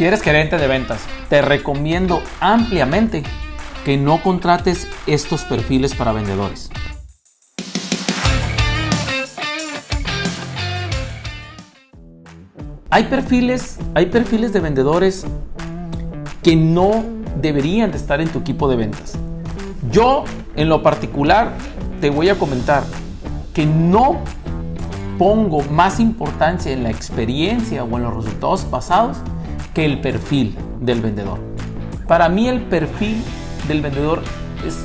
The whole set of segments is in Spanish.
Si eres gerente de ventas, te recomiendo ampliamente que no contrates estos perfiles para vendedores. Hay perfiles, hay perfiles de vendedores que no deberían de estar en tu equipo de ventas. Yo, en lo particular, te voy a comentar que no pongo más importancia en la experiencia o en los resultados pasados que el perfil del vendedor. Para mí el perfil del vendedor es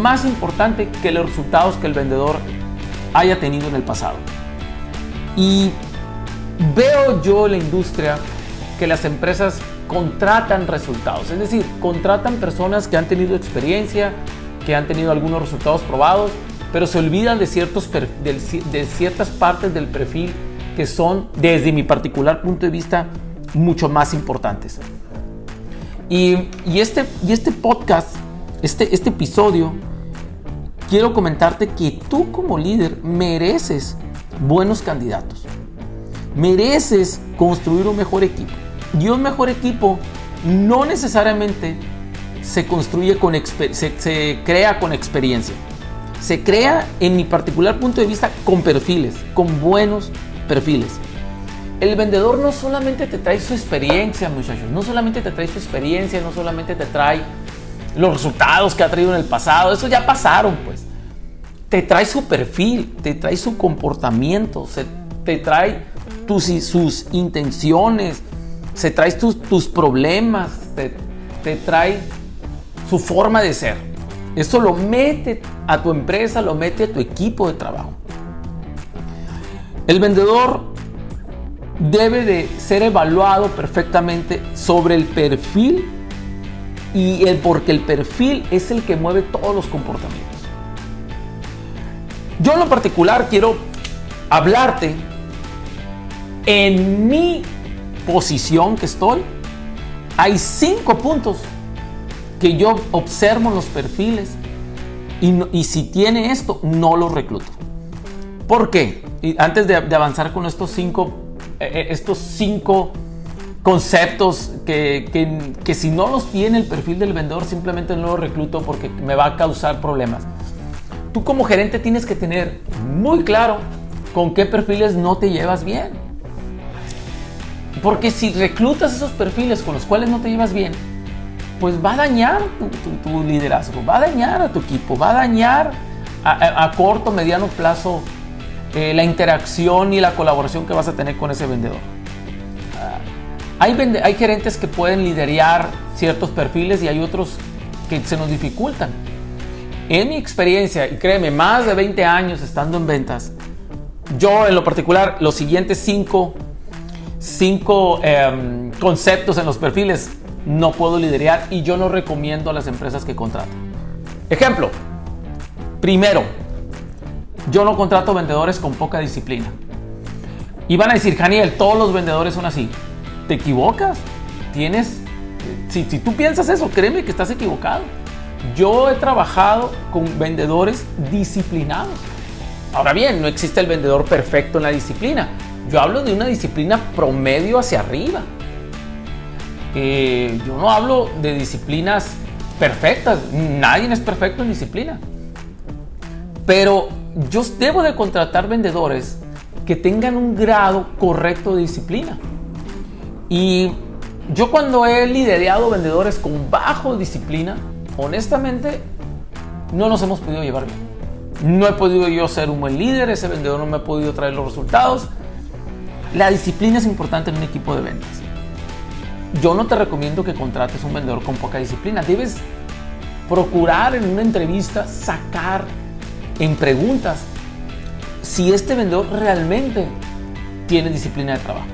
más importante que los resultados que el vendedor haya tenido en el pasado. Y veo yo en la industria que las empresas contratan resultados, es decir, contratan personas que han tenido experiencia, que han tenido algunos resultados probados, pero se olvidan de, ciertos de, ciertas partes del perfil que son, desde mi particular punto de vista, mucho más importantes. Y, este, y este podcast, este, este episodio, quiero comentarte que tú como líder mereces buenos candidatos. Mereces construir un mejor equipo. Y un mejor equipo no necesariamente se construye con se, crea con experiencia. Se crea, en mi particular punto de vista, con perfiles, con buenos perfiles. El vendedor no solamente te trae su experiencia, muchachos, no solamente te trae su experiencia, no solamente te trae los resultados que ha traído en el pasado, eso ya pasaron, pues. Te trae su perfil, te trae su comportamiento, se, te trae tus, sus intenciones, se trae tus, tus problemas, te, te trae su forma de ser. Eso lo mete a tu empresa, lo mete a tu equipo de trabajo. El vendedor debe de ser evaluado perfectamente sobre el perfil y el porque el perfil es el que mueve todos los comportamientos. Yo en lo particular quiero hablarte en mi posición que estoy. Hay cinco puntos que yo observo los perfiles y, si tiene esto, no lo recluto. ¿Por qué? Y antes de, avanzar con estos cinco, estos cinco conceptos que, que, si no los tiene el perfil del vendedor, simplemente no lo recluto porque me va a causar problemas. Tú como gerente tienes que tener muy claro con qué perfiles no te llevas bien. Porque si reclutas esos perfiles con los cuales no te llevas bien, pues va a dañar tu, liderazgo, va a dañar a tu equipo, va a dañar a, corto, mediano plazo eh, la interacción y la colaboración que vas a tener con ese vendedor. Ah, hay, hay gerentes que pueden liderar ciertos perfiles y hay otros que se nos dificultan. En mi experiencia, y créeme, más de 20 años estando en ventas, yo en lo particular, los siguientes cinco, cinco em, conceptos en los perfiles no puedo liderar y yo no recomiendo a las empresas que contraten. Ejemplo, primero, yo no contrato vendedores con poca disciplina. Y van a decir, Janiel, todos los vendedores son así. Te equivocas. Tienes, si, si tú piensas eso, créeme que estás equivocado. Yo he trabajado con vendedores disciplinados. Ahora bien, no existe el vendedor perfecto en la disciplina. Yo hablo de una disciplina promedio hacia arriba. Eh, yo no hablo de disciplinas perfectas, nadie es perfecto en disciplina. Pero yo debo de contratar vendedores que tengan un grado correcto de disciplina. Y yo cuando he liderado vendedores con bajo disciplina, honestamente, no nos hemos podido llevar bien. No he podido yo ser un buen líder, ese vendedor no me ha podido traer los resultados. La disciplina es importante en un equipo de ventas yo no te recomiendo que contrates un vendedor con poca disciplina. Debes procurar en una entrevista sacar en preguntas si este vendedor realmente tiene disciplina de trabajo.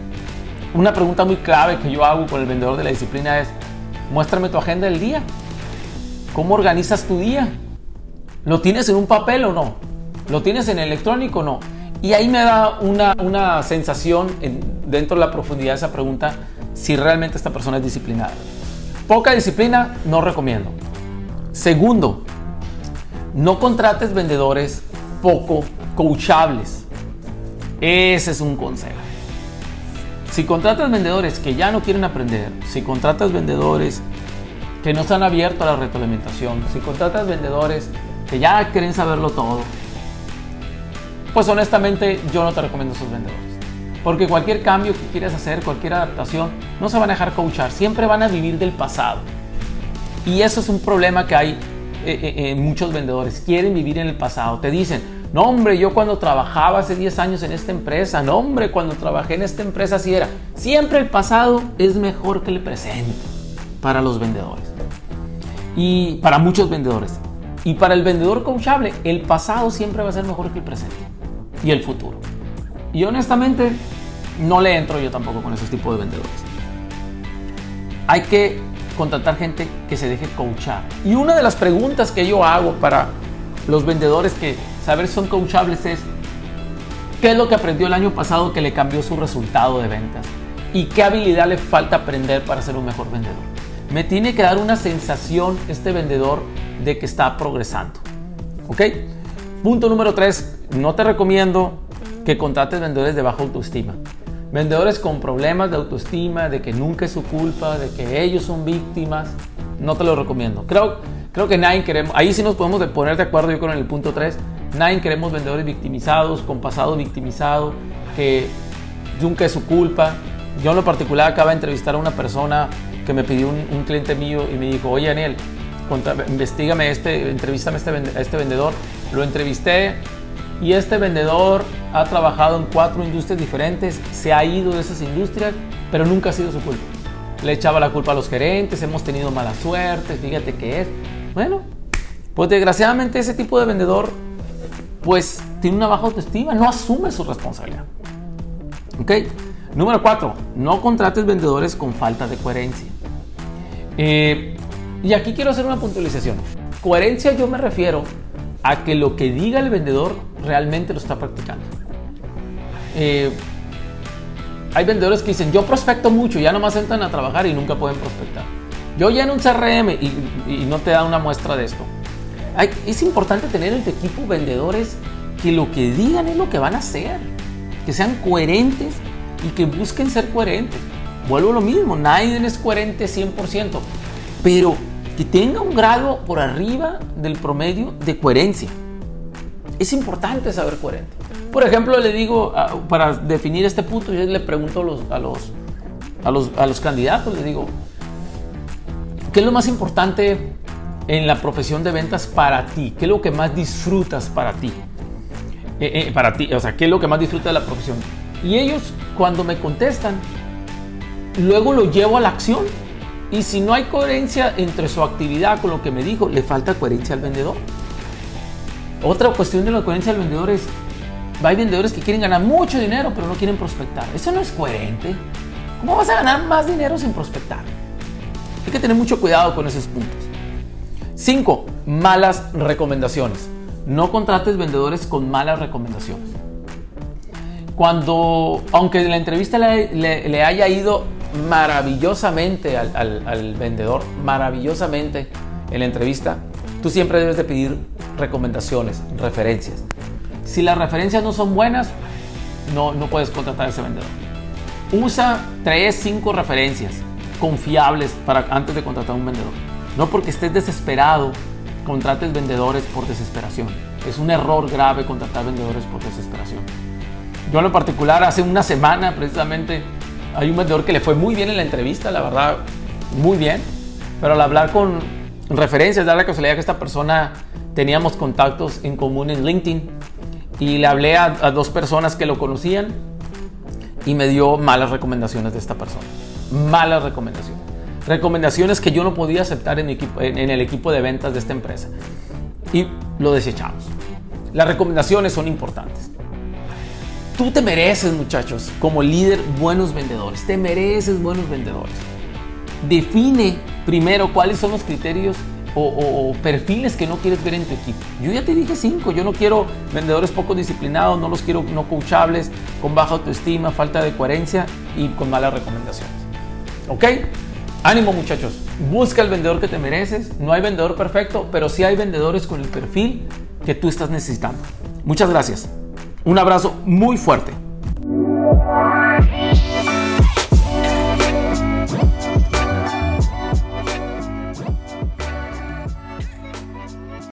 Una pregunta muy clave que yo hago con el vendedor de la disciplina es, muéstrame tu agenda del día. ¿Cómo organizas tu día? ¿Lo tienes en un papel o no? ¿Lo tienes en electrónico o no? Y ahí me da una, una sensación dentro de la profundidad de esa pregunta si realmente esta persona es disciplinada. Poca disciplina, no recomiendo. Segundo, no contrates vendedores poco coachables. Ese es un consejo. Si contratas vendedores que ya no quieren aprender, si contratas vendedores que no están abiertos a la retroalimentación, si contratas vendedores que ya quieren saberlo todo, pues honestamente yo no te recomiendo esos vendedores. Porque cualquier cambio que quieras hacer, cualquier adaptación, no se van a dejar coachar, siempre van a vivir del pasado. Y eso es un problema que hay eh, eh, en muchos vendedores, quieren vivir en el pasado. Te dicen, no hombre, yo cuando trabajaba hace 10 años en esta empresa, no hombre, cuando trabajé en esta empresa así era. Siempre el pasado es mejor que el presente para los vendedores. Y para muchos vendedores. Y para el vendedor coachable, el pasado siempre va a ser mejor que el presente y el futuro. Y honestamente, no le entro yo tampoco con esos tipos de vendedores. Hay que contratar gente que se deje coachar. Y una de las preguntas que yo hago para los vendedores que saber son coachables es qué es lo que aprendió el año pasado que le cambió su resultado de ventas y qué habilidad le falta aprender para ser un mejor vendedor. Me tiene que dar una sensación este vendedor de que está progresando. ¿Ok? Punto número 3. No te recomiendo que contrates vendedores de baja autoestima. Vendedores con problemas de autoestima, de que nunca es su culpa, de que ellos son víctimas, no te lo recomiendo. Creo, creo que nadie queremos, ahí sí nos podemos poner de acuerdo yo con el punto 3, nadie queremos vendedores victimizados, con pasado victimizado, que nunca es su culpa. Yo en lo particular acabo de entrevistar a una persona que me pidió un, cliente mío y me dijo, oye Daniel, investigame este, entrevístame este, a este vendedor. Lo entrevisté, y este vendedor ha trabajado en cuatro industrias diferentes, se ha ido de esas industrias, pero nunca ha sido su culpa. Le echaba la culpa a los gerentes, hemos tenido mala suerte, fíjate qué es. Bueno, pues desgraciadamente ese tipo de vendedor pues tiene una baja autoestima, no asume su responsabilidad. ¿Ok? Número cuatro, no contrates vendedores con falta de coherencia. Eh, y aquí quiero hacer una puntualización. Coherencia yo me refiero a que lo que diga el vendedor realmente lo está practicando. Eh, hay vendedores que dicen, yo prospecto mucho, ya nomás entran a trabajar y nunca pueden prospectar. Yo lleno un CRM y, no te da una muestra de esto. es importante tener en tu equipo vendedores que lo que digan es lo que van a hacer, que sean coherentes y que busquen ser coherentes. Vuelvo a lo mismo, nadie es coherente 100%, pero que tenga un grado por arriba del promedio de coherencia. Es importante saber coherente. Por ejemplo, le digo, ah, para definir este punto, yo le pregunto a los, a los, a los, a los candidatos, le digo, ¿qué es lo más importante en la profesión de ventas para ti? ¿Qué es lo que más disfrutas para ti? Eh, eh, para ti, o sea, ¿qué es lo que más disfrutas de la profesión? Y ellos, cuando me contestan, luego lo llevo a la acción y si no hay coherencia entre su actividad con lo que me dijo, le falta coherencia al vendedor. Otra cuestión de la coherencia del vendedor es, hay vendedores que quieren ganar mucho dinero pero no quieren prospectar. Eso no es coherente. ¿Cómo vas a ganar más dinero sin prospectar? Hay que tener mucho cuidado con esos puntos. 5. Malas recomendaciones. No contrates vendedores con malas recomendaciones. Cuando, aunque la entrevista le haya ido maravillosamente al, vendedor, maravillosamente en la entrevista, tú siempre debes de pedir recomendaciones, referencias. Si las referencias no son buenas, no, no puedes contratar a ese vendedor. Usa 3, 5 referencias confiables para, antes de contratar a un vendedor. No porque estés desesperado, contrates vendedores por desesperación. Es un error grave contratar vendedores por desesperación. Yo en lo particular, hace una semana precisamente hay un vendedor que le fue muy bien en la entrevista, la verdad, muy bien. Pero al hablar con referencias, da la casualidad que esta persona teníamos contactos en común en LinkedIn y le hablé a, dos personas que lo conocían y me dio malas recomendaciones de esta persona. Malas recomendaciones. Recomendaciones que yo no podía aceptar en, equipo, en el equipo de ventas de esta empresa. Y lo desechamos. Las recomendaciones son importantes. Tú te mereces, muchachos, como líder, buenos vendedores. Te mereces buenos vendedores. Define primero cuáles son los criterios o, perfiles que no quieres ver en tu equipo. Yo ya te dije cinco. Yo no quiero vendedores poco disciplinados, no los quiero no coachables, con baja autoestima, falta de coherencia y con malas recomendaciones. ¿Ok? Ánimo muchachos. Busca el vendedor que te mereces. No hay vendedor perfecto, pero sí hay vendedores con el perfil que tú estás necesitando. Muchas gracias. Un abrazo muy fuerte.